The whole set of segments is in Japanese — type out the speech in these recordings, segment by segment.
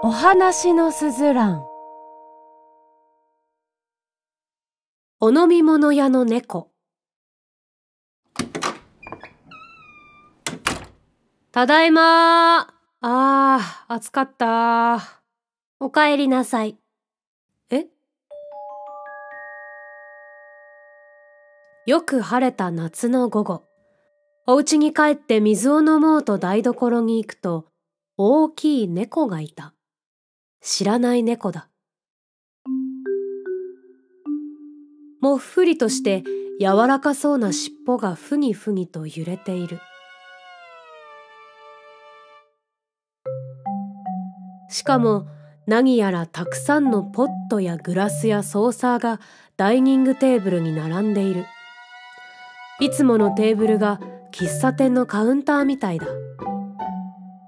お話のすずらんお飲み物屋の猫ただいまああ、暑かったおかえりなさい。え？よく晴れた夏の午後。お家に帰って水を飲もうと台所に行くと、大きい猫がいた。知らない猫だ。もっふりとして柔らかそうな尻尾がふにふにと揺れている。しかも何やらたくさんのポットやグラスやソーサーがダイニングテーブルに並んでいる。いつものテーブルが喫茶店のカウンターみたいだ。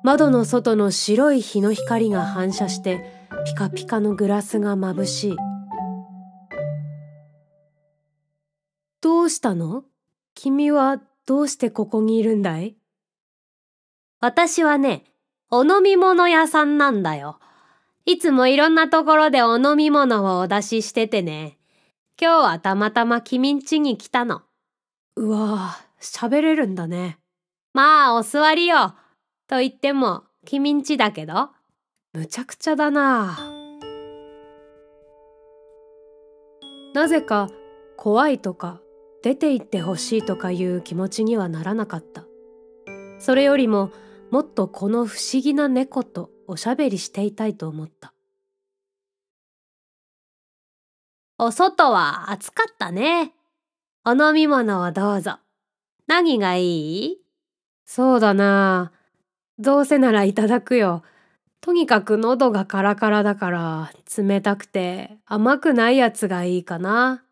窓の外の白い日の光が反射してピカピカのグラスが眩しい。どうしたの？君はどうしてここにいるんだい？私はね、お飲み物屋さんなんだよ。いつもいろんなところでお飲み物をお出ししててね。今日はたまたま君ん家に来たの。うわぁ、喋れるんだね。まあ、お座りよ。と言っても、君ん家だけど。むちゃくちゃだななぜか、怖いとか、出て行ってほしいとかいう気持ちにはならなかった。それよりも、もっとこの不思議な猫とおしゃべりしていたいと思った。お外は暑かったね。お飲み物をどうぞ。何がいい？そうだな。どうせならいただくよ。とにかく喉がカラカラだから冷たくて甘くないやつがいいかな。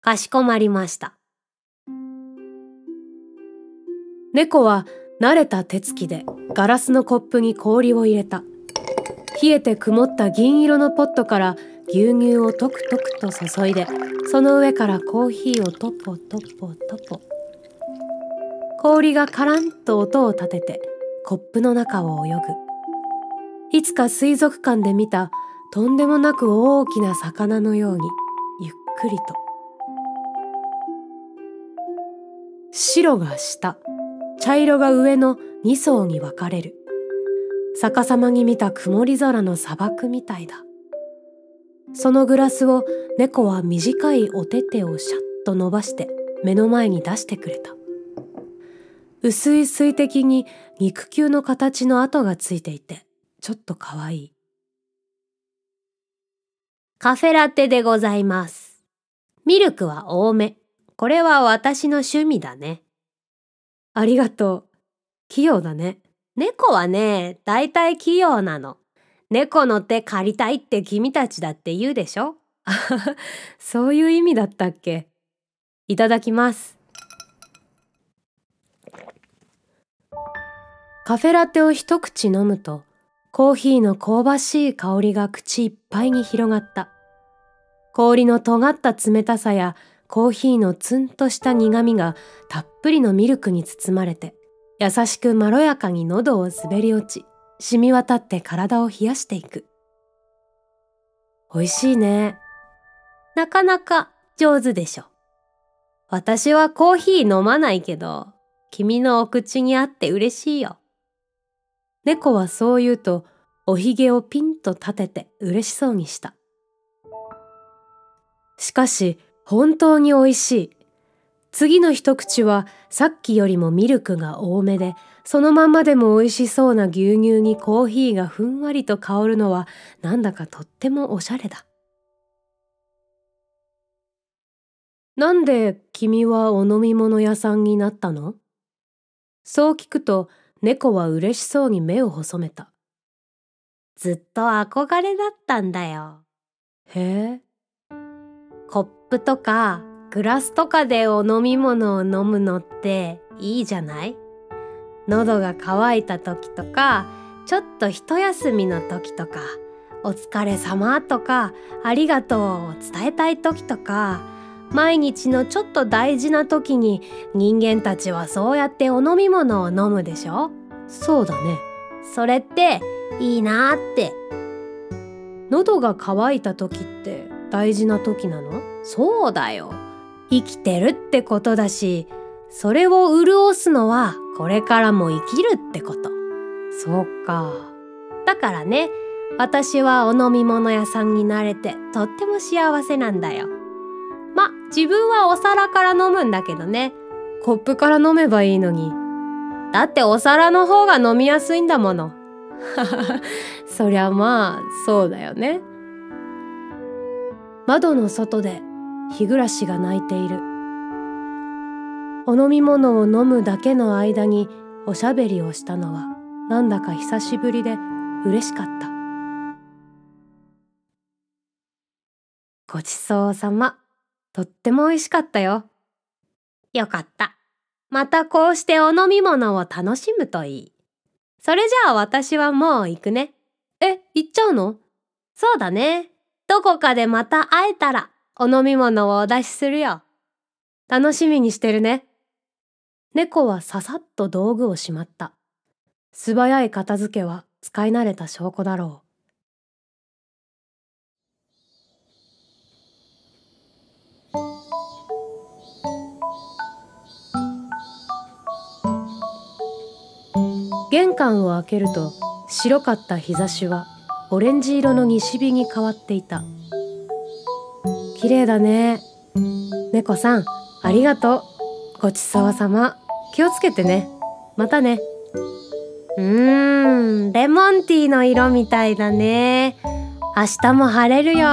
かしこまりました。猫は慣れた手つきでガラスのコップに氷を入れた。冷えて曇った銀色のポットから牛乳をトクトクと注いで、その上からコーヒーをトポトポトポ。氷がカランと音を立ててコップの中を泳ぐ。いつか水族館で見たとんでもなく大きな魚のようにゆっくりと。白が下。茶色が上の2層に分かれる。逆さまに見た曇り空の砂漠みたいだ。そのグラスを猫は短いお手手をシャッと伸ばして目の前に出してくれた。薄い水滴に肉球の形の跡がついていて、ちょっとかわいい。カフェラテでございます。ミルクは多め。これは私の趣味だね。ありがとう。器用だね。猫はね、だいたい器用なの。猫の手借りたいって君たちだって言うでしょ？そういう意味だったっけ？いただきます。カフェラテを一口飲むと、コーヒーの香ばしい香りが口いっぱいに広がった。氷の尖った冷たさやコーヒーのツンとした苦みがたっぷりのミルクに包まれて、優しくまろやかに喉を滑り落ち、染み渡って体を冷やしていく。美味しいね。なかなか上手でしょ。私はコーヒー飲まないけど、君のお口にあって嬉しいよ。猫はそう言うと、おひげをピンと立てて嬉しそうにした。しかし、本当に美味しい。次の一口はさっきよりもミルクが多めで、そのまんまでも美味しそうな牛乳にコーヒーがふんわりと香るのはなんだかとってもおしゃれだ。なんで君はお飲み物屋さんになったの？そう聞くと猫は嬉しそうに目を細めた。ずっと憧れだったんだよ。へえ。コップとかグラスとかでお飲み物を飲むのっていいじゃない？喉が渇いた時とかちょっと一休みの時とかお疲れ様とかありがとうを伝えたい時とか毎日のちょっと大事な時に人間たちはそうやってお飲み物を飲むでしょ？そうだね。それっていいなって。喉が渇いた時って大事な時なの？そうだよ。生きてるってことだしそれを潤すのはこれからも生きるってこと。そうか。だからね私はお飲み物屋さんになれてとっても幸せなんだよ。ま自分はお皿から飲むんだけどね。コップから飲めばいいのに。だってお皿の方が飲みやすいんだもの。そりゃまあそうだよね。窓の外で日暮が泣いている。お飲み物を飲むだけの間におしゃべりをしたのはなんだか久しぶりで嬉しかった。ごちそうさま。とっても美味しかったよよかったまたこうしてお飲み物を楽しむといいそれじゃあ私はもう行くねえ行っちゃうの？そうだねどこかでまた会えたらお飲み物をお出しするよ。楽しみにしてるね。猫はささっと道具をしまった。素早い片付けは使い慣れた証拠だろう。玄関を開けると白かった日差しはオレンジ色の西日に変わっていた。綺麗だね。猫さんありがとう。ごちそうさま。気をつけてね。またね。うーんレモンティーの色みたいだね。明日も晴れるよ。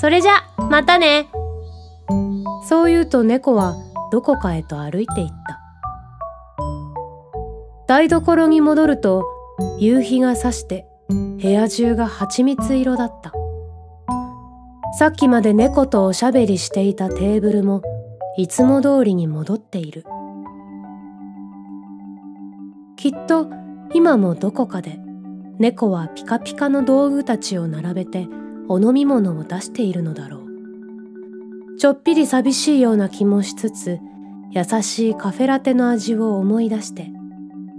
それじゃまたね。そう言うと猫はどこかへと歩いていった。台所に戻ると夕日がさして部屋中が蜂蜜色だった。さっきまで猫とおしゃべりしていたテーブルもいつも通りに戻っている。きっと今もどこかで猫はピカピカの道具たちを並べてお飲み物を出しているのだろう。ちょっぴり寂しいような気もしつつ優しいカフェラテの味を思い出して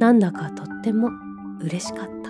なんだかとっても嬉しかった。